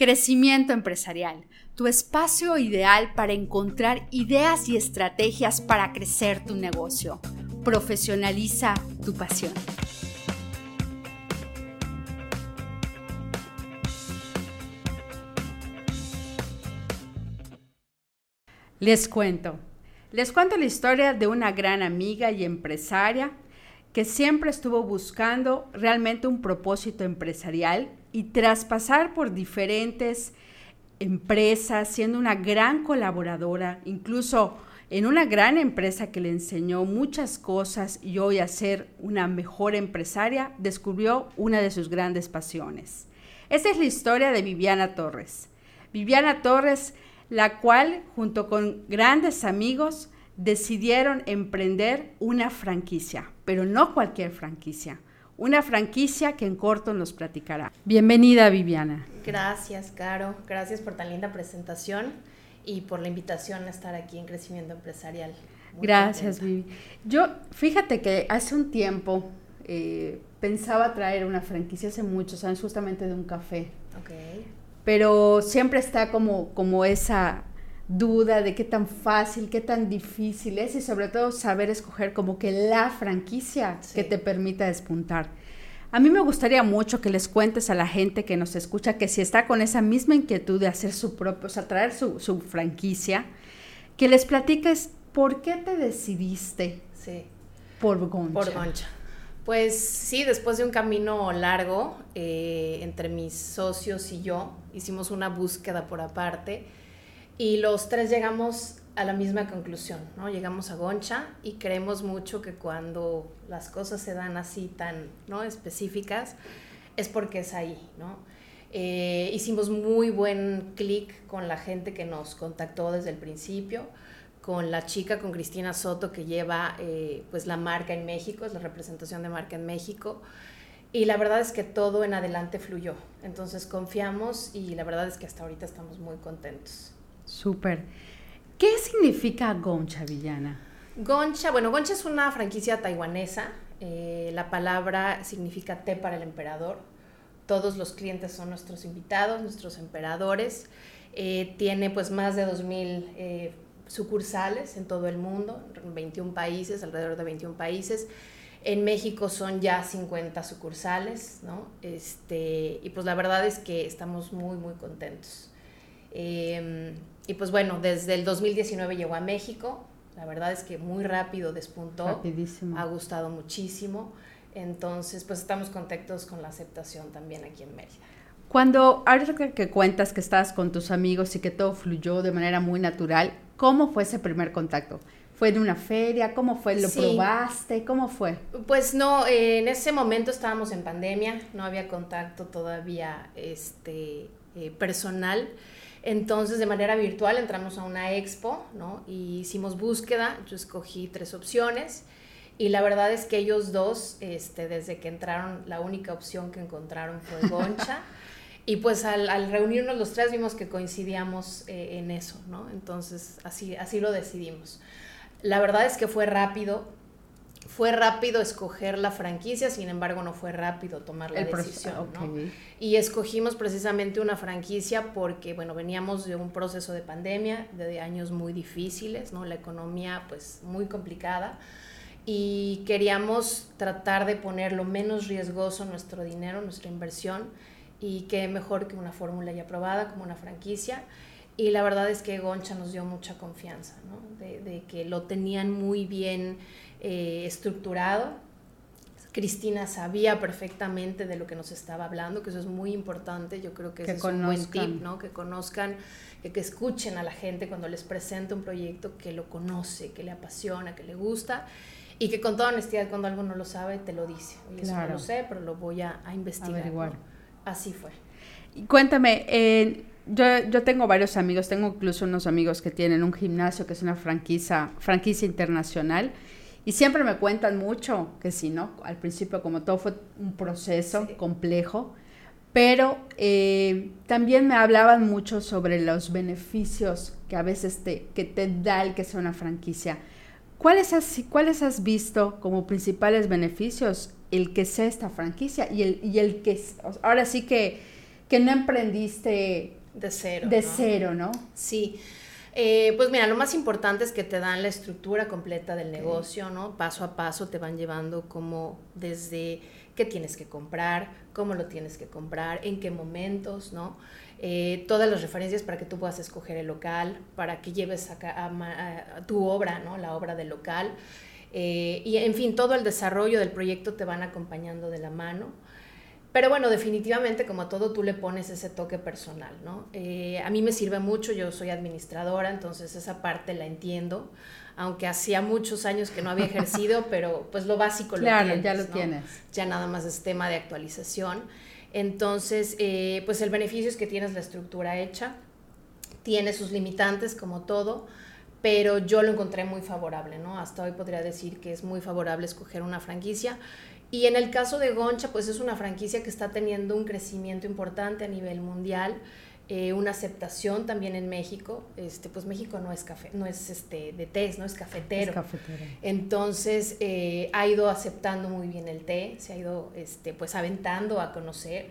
Crecimiento empresarial, tu espacio ideal para encontrar ideas y estrategias para crecer tu negocio. Profesionaliza tu pasión. Les cuento. Les cuento la historia de una gran amiga y empresaria que siempre estuvo buscando realmente un propósito empresarial y tras pasar por diferentes empresas, siendo una gran colaboradora, incluso en una gran empresa que le enseñó muchas cosas y hoy a ser una mejor empresaria, descubrió una de sus grandes pasiones. Esta es la historia de Viviana Torres. Viviana Torres, la cual junto con grandes amigos decidieron emprender una franquicia, pero no cualquier franquicia, una franquicia que en corto nos platicará. Bienvenida, Viviana. Gracias, Caro. Gracias por tan linda presentación y por la invitación a estar aquí en Crecimiento Empresarial. Gracias, Vivi. Yo, fíjate que hace un tiempo eh, pensaba traer una franquicia hace muchos años, justamente de un café. Okay. Pero siempre está como, como esa duda de qué tan fácil, qué tan difícil es y sobre todo saber escoger como que la franquicia que te permita despuntar. A mí me gustaría mucho que les cuentes a la gente que nos escucha que si está con esa misma inquietud de hacer su propio, o sea, traer su, su franquicia, que les platiques por qué te decidiste por Goncha. Por Goncha. Pues sí, después de un camino largo eh, entre mis socios y yo, hicimos una búsqueda por aparte y los tres llegamos a la misma conclusión, ¿no? Llegamos a Goncha y creemos mucho que cuando las cosas se dan así tan ¿no? específicas es porque es ahí, ¿no? Eh, hicimos muy buen clic con la gente que nos contactó desde el principio, con la chica, con Cristina Soto, que lleva eh, pues la marca en México, es la representación de marca en México. Y la verdad es que todo en adelante fluyó. Entonces confiamos y la verdad es que hasta ahorita estamos muy contentos. Súper. ¿Qué significa Goncha Villana? Goncha, bueno, Goncha es una franquicia taiwanesa. Eh, la palabra significa té para el emperador. Todos los clientes son nuestros invitados, nuestros emperadores. Eh, tiene pues más de 2.000 eh, sucursales en todo el mundo, en 21 países, alrededor de 21 países. En México son ya 50 sucursales, ¿no? Este, y pues la verdad es que estamos muy, muy contentos. Em, y pues bueno, desde el 2019 llegó a México. La verdad es que muy rápido despuntó. Rapidísimo. Ha gustado muchísimo. Entonces, pues estamos contentos con la aceptación también aquí en Mérida. Cuando, ahorita que cuentas que estabas con tus amigos y que todo fluyó de manera muy natural, ¿cómo fue ese primer contacto? ¿Fue de una feria? ¿Cómo fue? ¿Lo probaste? ¿Cómo fue? Pues no, en ese momento estábamos en pandemia, no había contacto todavía este, eh, personal. Entonces, de manera virtual entramos a una expo, ¿no? Y hicimos búsqueda, yo escogí tres opciones y la verdad es que ellos dos, este, desde que entraron, la única opción que encontraron fue Goncha. y pues al, reunirnos los tres vimos que coincidíamos eh, en eso, ¿no? Entonces, así, así lo decidimos. La verdad es que fue rápido, fue rápido escoger la franquicia, sin embargo no fue rápido tomar la decisión. Y escogimos precisamente una franquicia porque, bueno, veníamos de un proceso de pandemia, de años muy difíciles, ¿no? La economía pues muy complicada y queríamos tratar de poner lo menos riesgoso nuestro dinero, nuestra inversión y qué mejor que una fórmula ya aprobada como una franquicia. Y la verdad es que Goncha nos dio mucha confianza, ¿no? de, de que lo tenían muy bien eh, estructurado. Cristina sabía perfectamente de lo que nos estaba hablando, que eso es muy importante. Yo creo que, es un buen tip, ¿no? Que conozcan, que, que, escuchen a la gente cuando les presenta un proyecto que lo conoce, que le apasiona, que le gusta y que con toda honestidad cuando algo no lo sabe te lo dice. Y eso no lo sé, pero lo voy a, investigar. Así fue. Y cuéntame, eh, yo, yo, tengo varios amigos, tengo incluso unos amigos que tienen un gimnasio que es una franquicia, franquicia internacional y siempre me cuentan mucho que sí, ¿no? Al principio, como todo fue un proceso complejo, pero eh, también me hablaban mucho sobre los beneficios que a veces te, que te da el que sea una franquicia. ¿Cuáles has, ¿Cuáles has visto como principales beneficios el que sea esta franquicia y el, y el que, ahora sí que, que no emprendiste de cero. De cero, ¿no? Sí. Eh, pues mira, lo más importante es que te dan la estructura completa del negocio, ¿no? Paso a paso te van llevando como desde qué tienes que comprar, cómo lo tienes que comprar, en qué momentos, ¿no? Eh, todas las referencias para que tú puedas escoger el local, para que lleves a, tu obra, ¿no? La obra del local. Eh, y en fin, todo el desarrollo del proyecto te van acompañando de la mano. Pero bueno, definitivamente como todo tú le pones ese toque personal, ¿no? Eh, a mí me sirve mucho, yo soy administradora, entonces esa parte la entiendo, aunque hacía muchos años que no había ejercido, pero pues lo básico lo claro, ya lo tienes. Ya nada más es tema de actualización. Entonces, eh, pues el beneficio es que tienes la estructura hecha, tiene sus limitantes como todo, pero yo lo encontré muy favorable, ¿no? Hasta hoy podría decir que es muy favorable escoger una franquicia y en el caso de Goncha, pues es una franquicia que está teniendo un crecimiento importante a nivel mundial, eh, una aceptación también en México. Este, pues México no es café, no es este de té, no es cafetero. Es cafetero. Entonces eh, ha ido aceptando muy bien el té, se ha ido este, pues aventando a conocer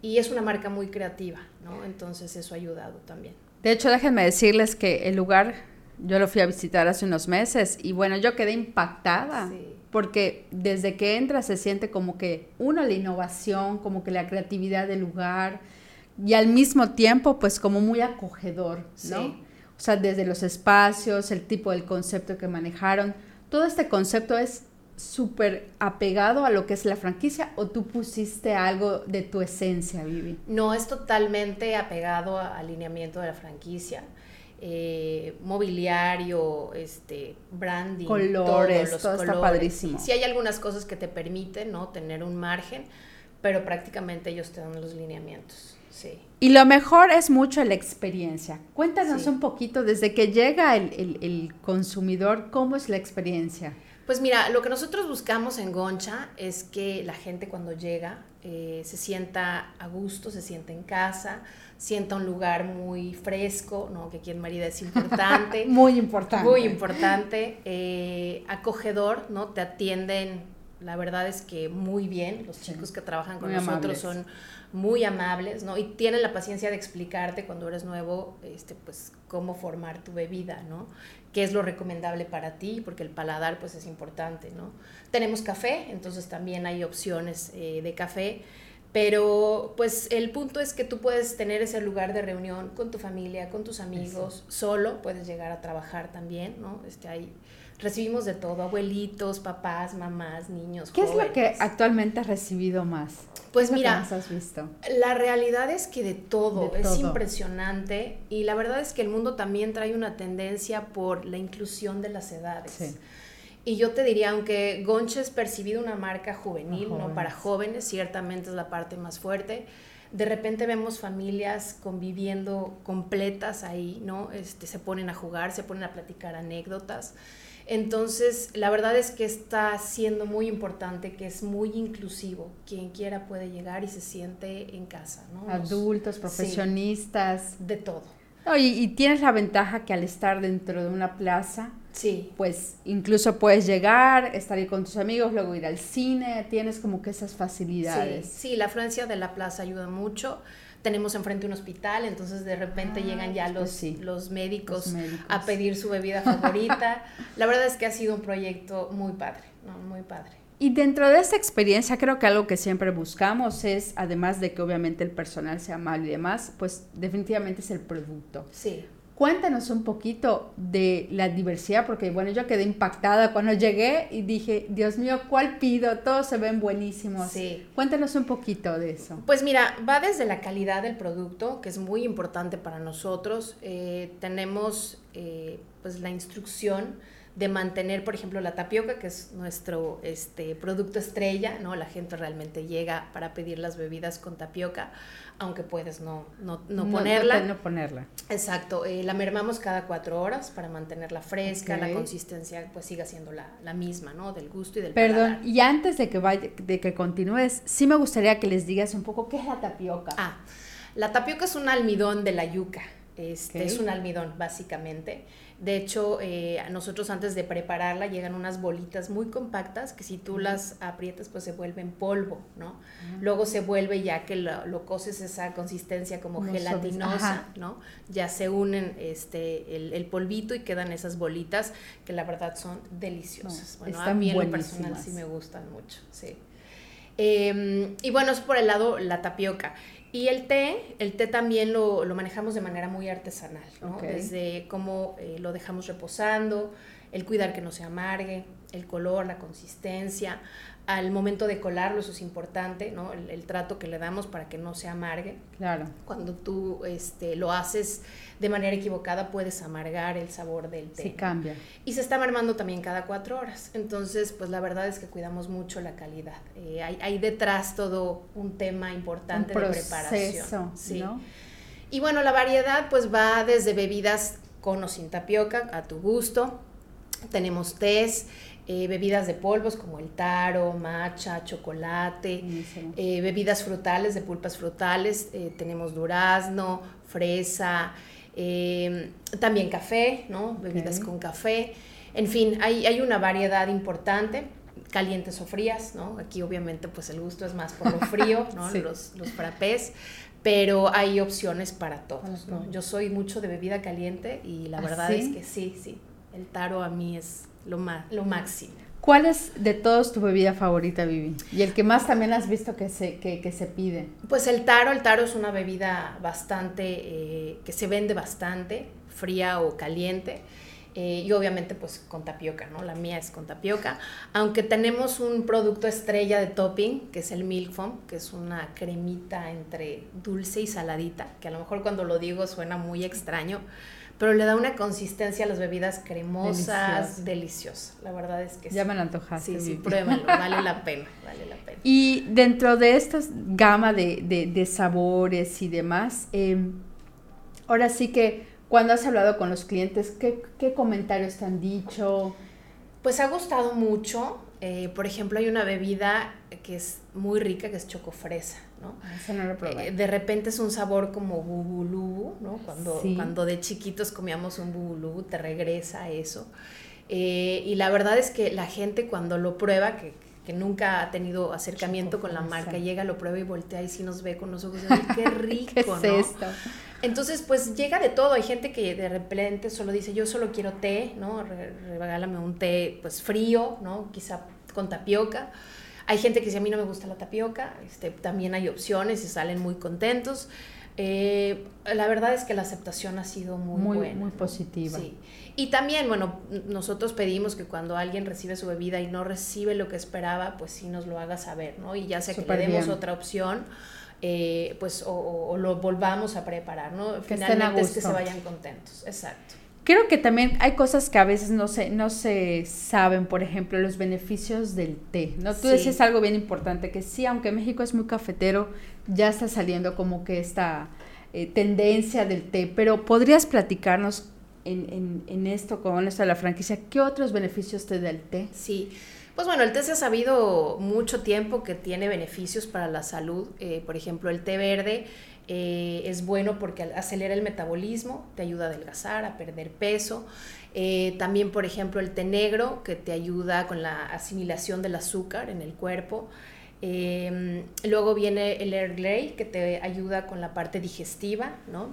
y es una marca muy creativa, ¿no? Entonces eso ha ayudado también. De hecho, déjenme decirles que el lugar yo lo fui a visitar hace unos meses y bueno, yo quedé impactada. Sí porque desde que entra se siente como que, uno, la innovación, como que la creatividad del lugar y al mismo tiempo, pues como muy acogedor, ¿no? O sea, desde los espacios, el tipo del concepto que manejaron, todo este concepto es súper apegado a lo que es la franquicia o tú pusiste algo de tu esencia, Vivi? No, es totalmente apegado al alineamiento de la franquicia. Eh, mobiliario, este, branding, colores, todo, está padrísimo. Sí, hay algunas cosas que te permiten, ¿no? Tener un margen, pero prácticamente ellos te dan los lineamientos. Sí. Y lo mejor es mucho la experiencia. Cuéntanos un poquito, desde que llega el, consumidor, ¿cómo es la experiencia? Pues mira, lo que nosotros buscamos en Goncha es que la gente cuando llega eh, se sienta a gusto, se sienta en casa, sienta un lugar muy fresco, ¿no? que aquí en Mérida es importante. muy importante. Muy importante, eh, acogedor, ¿no? Te atienden, la verdad es que muy bien, los chicos que trabajan con nosotros son muy amables, ¿no? Y tienen la paciencia de explicarte cuando eres nuevo, este, pues, cómo formar tu bebida, ¿no? Qué es lo recomendable para ti, porque el paladar, pues, es importante, ¿no? Tenemos café, entonces también hay opciones eh, de café. Pero pues el punto es que tú puedes tener ese lugar de reunión con tu familia, con tus amigos, solo puedes llegar a trabajar también, ¿no? Este, ahí recibimos de todo, abuelitos, papás, mamás, niños. ¿Qué es lo que actualmente has recibido más? Pues mira, has visto? la realidad es que de todo, es impresionante y la verdad es que el mundo también trae una tendencia por la inclusión de las edades. Sí. Y yo te diría, aunque Goncha es percibido una marca juvenil, ¿no? Para jóvenes, ciertamente es la parte más fuerte. De repente vemos familias conviviendo completas ahí, ¿no? Este, se ponen a jugar, se ponen a platicar anécdotas. Entonces, la verdad es que está siendo muy importante, que es muy inclusivo. Quien quiera puede llegar y se siente en casa, ¿no? Adultos, profesionistas. de todo. y, tienes la ventaja que al estar dentro de una plaza, Sí. Pues incluso puedes llegar, estar ahí con tus amigos, luego ir al cine, tienes como que esas facilidades. Sí, la afluencia de la plaza ayuda mucho. Tenemos enfrente un hospital, entonces de repente ah, llegan ya pues los, los, médicos a pedir su bebida favorita. la verdad es que ha sido un proyecto muy padre, muy padre. Y dentro de esta experiencia creo que algo que siempre buscamos es, además de que obviamente el personal sea amable y demás, pues definitivamente es el producto. Sí. Cuéntanos un poquito de la diversidad, porque bueno, yo quedé impactada cuando llegué y dije, Dios mío, ¿cuál pido? Todos se ven buenísimos. Sí. Cuéntanos un poquito de eso. Pues mira, va desde la calidad del producto, que es muy importante para nosotros. Eh, tenemos eh, pues la instrucción de mantener, por ejemplo, la tapioca, que es nuestro este, producto estrella, ¿no? La gente realmente llega para pedir las bebidas con tapioca, aunque puedes no, no, no ponerla. No, ponerla. Exacto, eh, la mermamos cada cuatro horas para mantenerla fresca, la consistencia pues siga siendo la, la, misma, ¿no? Del gusto y del Perdón, y antes de que, vaya, de que continúes, sí me gustaría que les digas un poco qué es la tapioca. Ah, la tapioca es un almidón de la yuca. Este, Es un almidón, básicamente. De hecho, eh, nosotros antes de prepararla llegan unas bolitas muy compactas que si tú las aprietas pues se vuelven polvo, ¿no? Luego se vuelve ya que lo, coces esa consistencia como gelatinosa, ¿no? Ya se unen este, el, polvito y quedan esas bolitas que la verdad son deliciosas. bueno, a mí en lo personal sí me gustan mucho, sí. Em, y bueno, es por el lado la tapioca. Y el té, el té también lo, manejamos de manera muy artesanal, ¿no? Desde cómo eh, lo dejamos reposando, el cuidar que no se amargue, el color, la consistencia, al momento de colarlo, eso es importante, ¿no? El, trato que le damos para que no se amargue. Claro. Cuando tú este, lo haces de manera equivocada, puedes amargar el sabor del té. Sí, cambia. Y se está armando también cada cuatro horas. Entonces, pues la verdad es que cuidamos mucho la calidad. Eh, hay, hay, detrás todo un tema importante de preparación. Sí. ¿no? Y bueno, la variedad pues va desde bebidas con o sin tapioca, a tu gusto. Tenemos tés, eh, bebidas de polvos como el taro, matcha, chocolate, eh, bebidas frutales de pulpas frutales, eh, tenemos durazno, fresa, también café, ¿no? Bebidas con café. En fin, hay, hay una variedad importante calientes o frías, ¿no? Aquí obviamente pues el gusto es más por lo frío, ¿no? Los, los frappés, pero hay opciones para todos, ¿no? Yo soy mucho de bebida caliente y la ¿Ah, verdad es que sí, sí, el taro a mí es lo, lo máximo. ¿Cuál es de todos tu bebida favorita, Vivi? Y el que más también has visto que se, que, se pide. Pues el taro, el taro es una bebida bastante, eh, que se vende bastante, fría o caliente. Eh, y obviamente pues con tapioca, ¿no? La mía es con tapioca, aunque tenemos un producto estrella de topping, que es el Milk Foam, que es una cremita entre dulce y saladita, que a lo mejor cuando lo digo suena muy extraño, pero le da una consistencia a las bebidas cremosas, deliciosas. La verdad es que ya me la antojaste. Sí, sí, pruébalo, vale la pena, vale la pena. Y dentro de esta gama de, sabores y demás, em, ahora sí que cuando has hablado con los clientes, ¿qué, qué comentarios te han dicho? Pues ha gustado mucho. Eh, por ejemplo, hay una bebida que es muy rica, que es chocofresa, ¿no? Ah, no lo eh, de repente es un sabor como bubulubu, ¿no? Cuando, cuando de chiquitos comíamos un bubulubu, te regresa eso. Eh, y la verdad es que la gente cuando lo prueba, que, que nunca ha tenido acercamiento con la marca, llega, lo prueba y voltea y sí nos ve con los ojos de, qué rico, ¿Qué es Esto? Entonces, pues llega de todo. Hay gente que de repente solo dice, yo solo quiero té, ¿no? regálame un té, pues frío, ¿no? Quizá con tapioca. Hay gente que dice, a mí no me gusta la tapioca. Este, también hay opciones y salen muy contentos. Eh, la verdad es que la aceptación ha sido muy, muy buena. Muy positiva. Sí. Y también, bueno, nosotros pedimos que cuando alguien recibe su bebida y no recibe lo que esperaba, pues sí nos lo haga saber, ¿no? Y ya sea que le demos otra opción eh, pues o, lo volvamos a preparar, ¿no? Finalmente es que se vayan contentos, exacto. Creo que también hay cosas que a veces no se, no se saben, por ejemplo, los beneficios del té, ¿no? Tú decías algo bien importante, que sí, aunque México es muy cafetero, ya está saliendo como que esta eh, tendencia del té, pero ¿podrías platicarnos en, en, en esto, con esto de la franquicia, qué otros beneficios te da el té? Sí, pues bueno, el té se ha sabido mucho tiempo que tiene beneficios para la salud. Eh, por ejemplo, el té verde eh, es bueno porque acelera el metabolismo, te ayuda a adelgazar, a perder peso. Eh, también, por ejemplo, el té negro que te ayuda con la asimilación del azúcar en el cuerpo. luego viene el Air Grey que te ayuda con la parte digestiva, ¿no?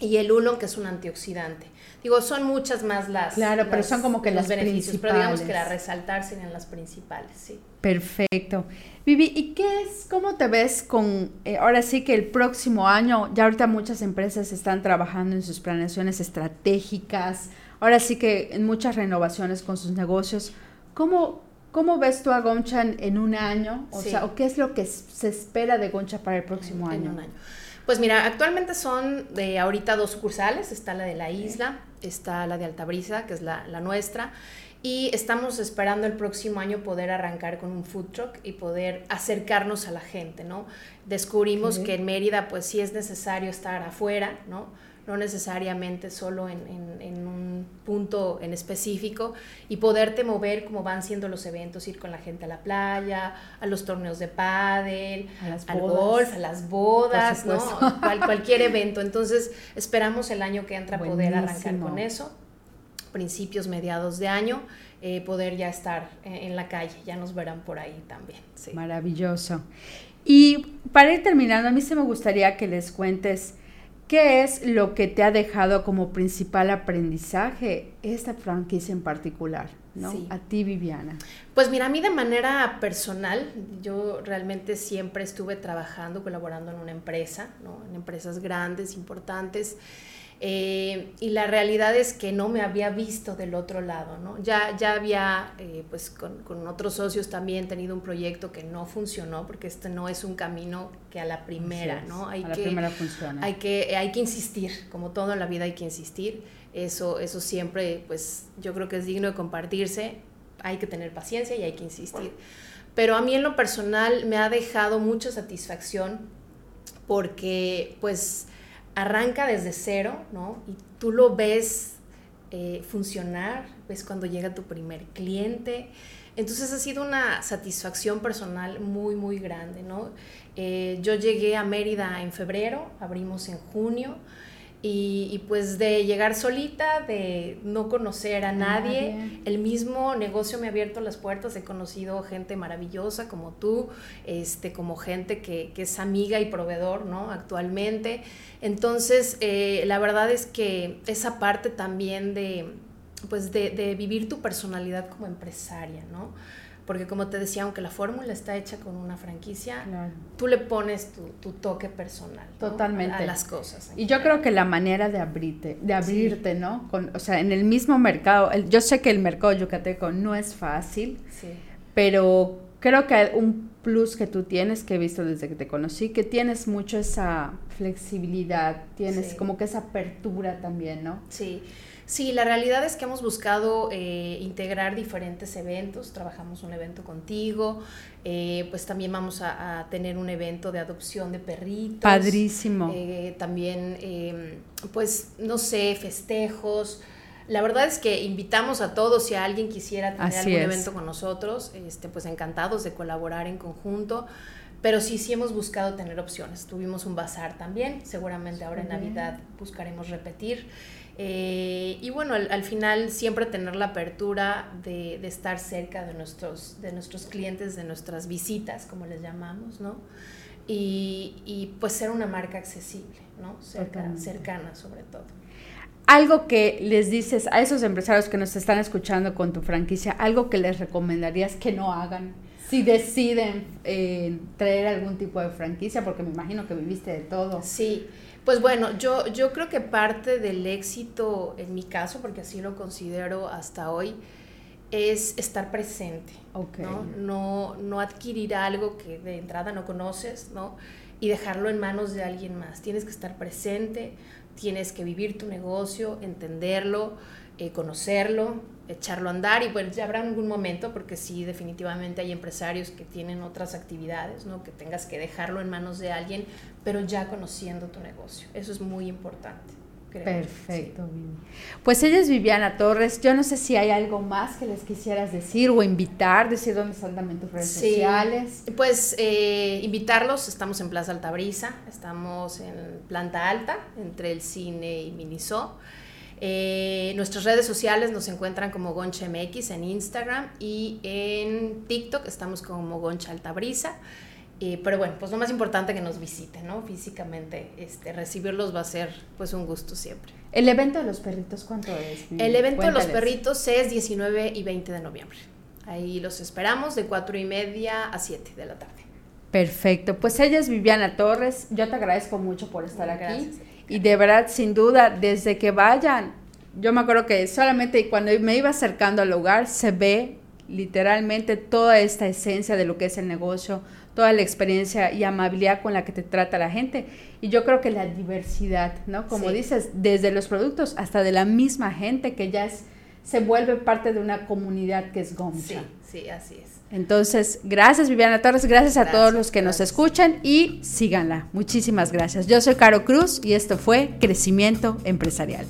Y el uno que es un antioxidante. Digo, son muchas más las. Claro, pero son como que las beneficios, pero digamos que la resaltar serían las principales, sí. Perfecto. Vivi, ¿y qué es, cómo te ves con, eh, ahora sí que el próximo año, ya ahorita muchas empresas están trabajando en sus planeaciones estratégicas, ahora sí que en muchas renovaciones con sus negocios. ¿Cómo, cómo ves tú a Goncha en, un año? O sea, ¿o qué es lo que se espera de Goncha para el próximo año? un año. Pues mira, actualmente son de ahorita dos sucursales, está la de la isla, está la de Altabrisa, que es la, nuestra, y estamos esperando el próximo año poder arrancar con un food truck y poder acercarnos a la gente, ¿no? Descubrimos que en Mérida pues sí es necesario estar afuera, ¿no? No necesariamente solo en, un punto en específico y poderte mover como van siendo los eventos, ir con la gente a la playa, a los torneos de pádel, al golf, a las bodas, ¿no? cualquier evento. Entonces esperamos el año que entra poder arrancar con eso principios, mediados de año, eh, poder ya estar en, la calle, ya nos verán por ahí también. Maravilloso. Y para ir terminando, a mí se me gustaría que les cuentes qué es lo que te ha dejado como principal aprendizaje esta franquicia en particular. ¿no? A ti, Viviana. Pues mira, a mí de manera personal, yo realmente siempre estuve trabajando, colaborando en una empresa, ¿no? en empresas grandes, importantes. Eh, y la realidad es que no me había visto del otro lado, ¿no? Ya, ya había, eh, pues con, con, otros socios también tenido un proyecto que no funcionó, porque este no es un camino que a la primera, ¿no? Hay a la primera funciona. Hay que, hay que insistir, como todo en la vida hay que insistir. Eso, eso siempre, pues yo creo que es digno de compartirse. Hay que tener paciencia y hay que insistir. Pero a mí en lo personal me ha dejado mucha satisfacción porque, pues, arranca desde cero, ¿no? Y tú lo ves eh, funcionar, ves cuando llega tu primer cliente. Entonces ha sido una satisfacción personal muy, muy grande, ¿no? Eh, yo llegué a Mérida en febrero, abrimos en junio. Y, pues de llegar solita, de no conocer a nadie, el mismo negocio me ha abierto las puertas, he conocido gente maravillosa como tú, este, como gente que, que es amiga y proveedor, ¿no? Actualmente. Entonces, eh, la verdad es que esa parte también de, pues de, de vivir tu personalidad como empresaria, ¿no? Porque como te decía, aunque la fórmula está hecha con una franquicia, tú le pones tu, toque personal Totalmente. a, las cosas. Y yo creo que la manera de abrirte, de abrirte, ¿no? Con, o sea, en el mismo mercado, yo sé que el mercado yucateco no es fácil, pero creo que un plus que tú tienes, que he visto desde que te conocí, que tienes mucho esa flexibilidad, tienes como que esa apertura también, ¿no? Sí. Sí, la realidad es que hemos buscado eh, integrar diferentes eventos. Trabajamos un evento contigo, eh, pues también vamos a, tener un evento de adopción de perritos. Padrísimo. Eh, también, em, pues, no sé, festejos. La verdad es que invitamos a todos, si alguien quisiera tener algún evento con nosotros, este, pues encantados de colaborar en conjunto. Pero sí, sí hemos buscado tener opciones. Tuvimos un bazar también, seguramente ahora en Navidad buscaremos repetir. Eh, y bueno, al, final siempre tener la apertura de, de, estar cerca de nuestros, de nuestros clientes, de nuestras visitas, como les llamamos, ¿no? Y, y pues ser una marca accesible, ¿no? Cerca, cercana sobre todo. Algo que les dices a esos empresarios que nos están escuchando con tu franquicia, algo que les recomendarías que no hagan si deciden eh, traer algún tipo de franquicia, porque me imagino que viviste de todo. Sí. Pues bueno, yo, yo creo que parte del éxito, en mi caso, porque así lo considero hasta hoy, es estar presente, ¿no? ¿no? No adquirir algo que de entrada no conoces, ¿no? Y dejarlo en manos de alguien más. Tienes que estar presente, tienes que vivir tu negocio, entenderlo, eh, conocerlo, echarlo a andar y pues ya habrá algún momento, porque sí, definitivamente hay empresarios que tienen otras actividades, ¿no? Que tengas que dejarlo en manos de alguien, pero ya conociendo tu negocio. Eso es muy importante. Perfecto, Pues ella es Viviana Torres. Yo no sé si hay algo más que les quisieras decir o invitar, decir dónde están también tus redes sociales. Pues eh, invitarlos, estamos en Plaza Altabrisa, estamos en planta alta, entre el cine y Miniso. Eh, nuestras redes sociales nos encuentran como Goncha MX en Instagram y en TikTok estamos como Goncha Altabrisa. Eh, pero bueno, pues lo más importante que nos visiten, ¿no? Físicamente, este, recibirlos va a ser pues un gusto siempre. ¿El evento de los perritos cuánto es? El evento de los perritos es 19 y 20 de noviembre. Ahí los esperamos de 4 y media a 7 de la tarde. Perfecto, pues ella es Viviana Torres, yo te agradezco mucho por estar aquí. Y de verdad, sin duda, desde que vayan, yo me acuerdo que solamente cuando me iba acercando al lugar se ve literalmente toda esta esencia de lo que es el negocio, toda la experiencia y amabilidad con la que te trata la gente. Y yo creo que la diversidad, ¿no? Como dices, desde los productos hasta de la misma gente que ya es se vuelve parte de una comunidad que es Gomcha. Sí, sí, así es. Entonces, gracias Viviana Torres, gracias a todos los que nos escuchan y síganla. Muchísimas gracias. Yo soy Caro Cruz y esto fue Crecimiento Empresarial.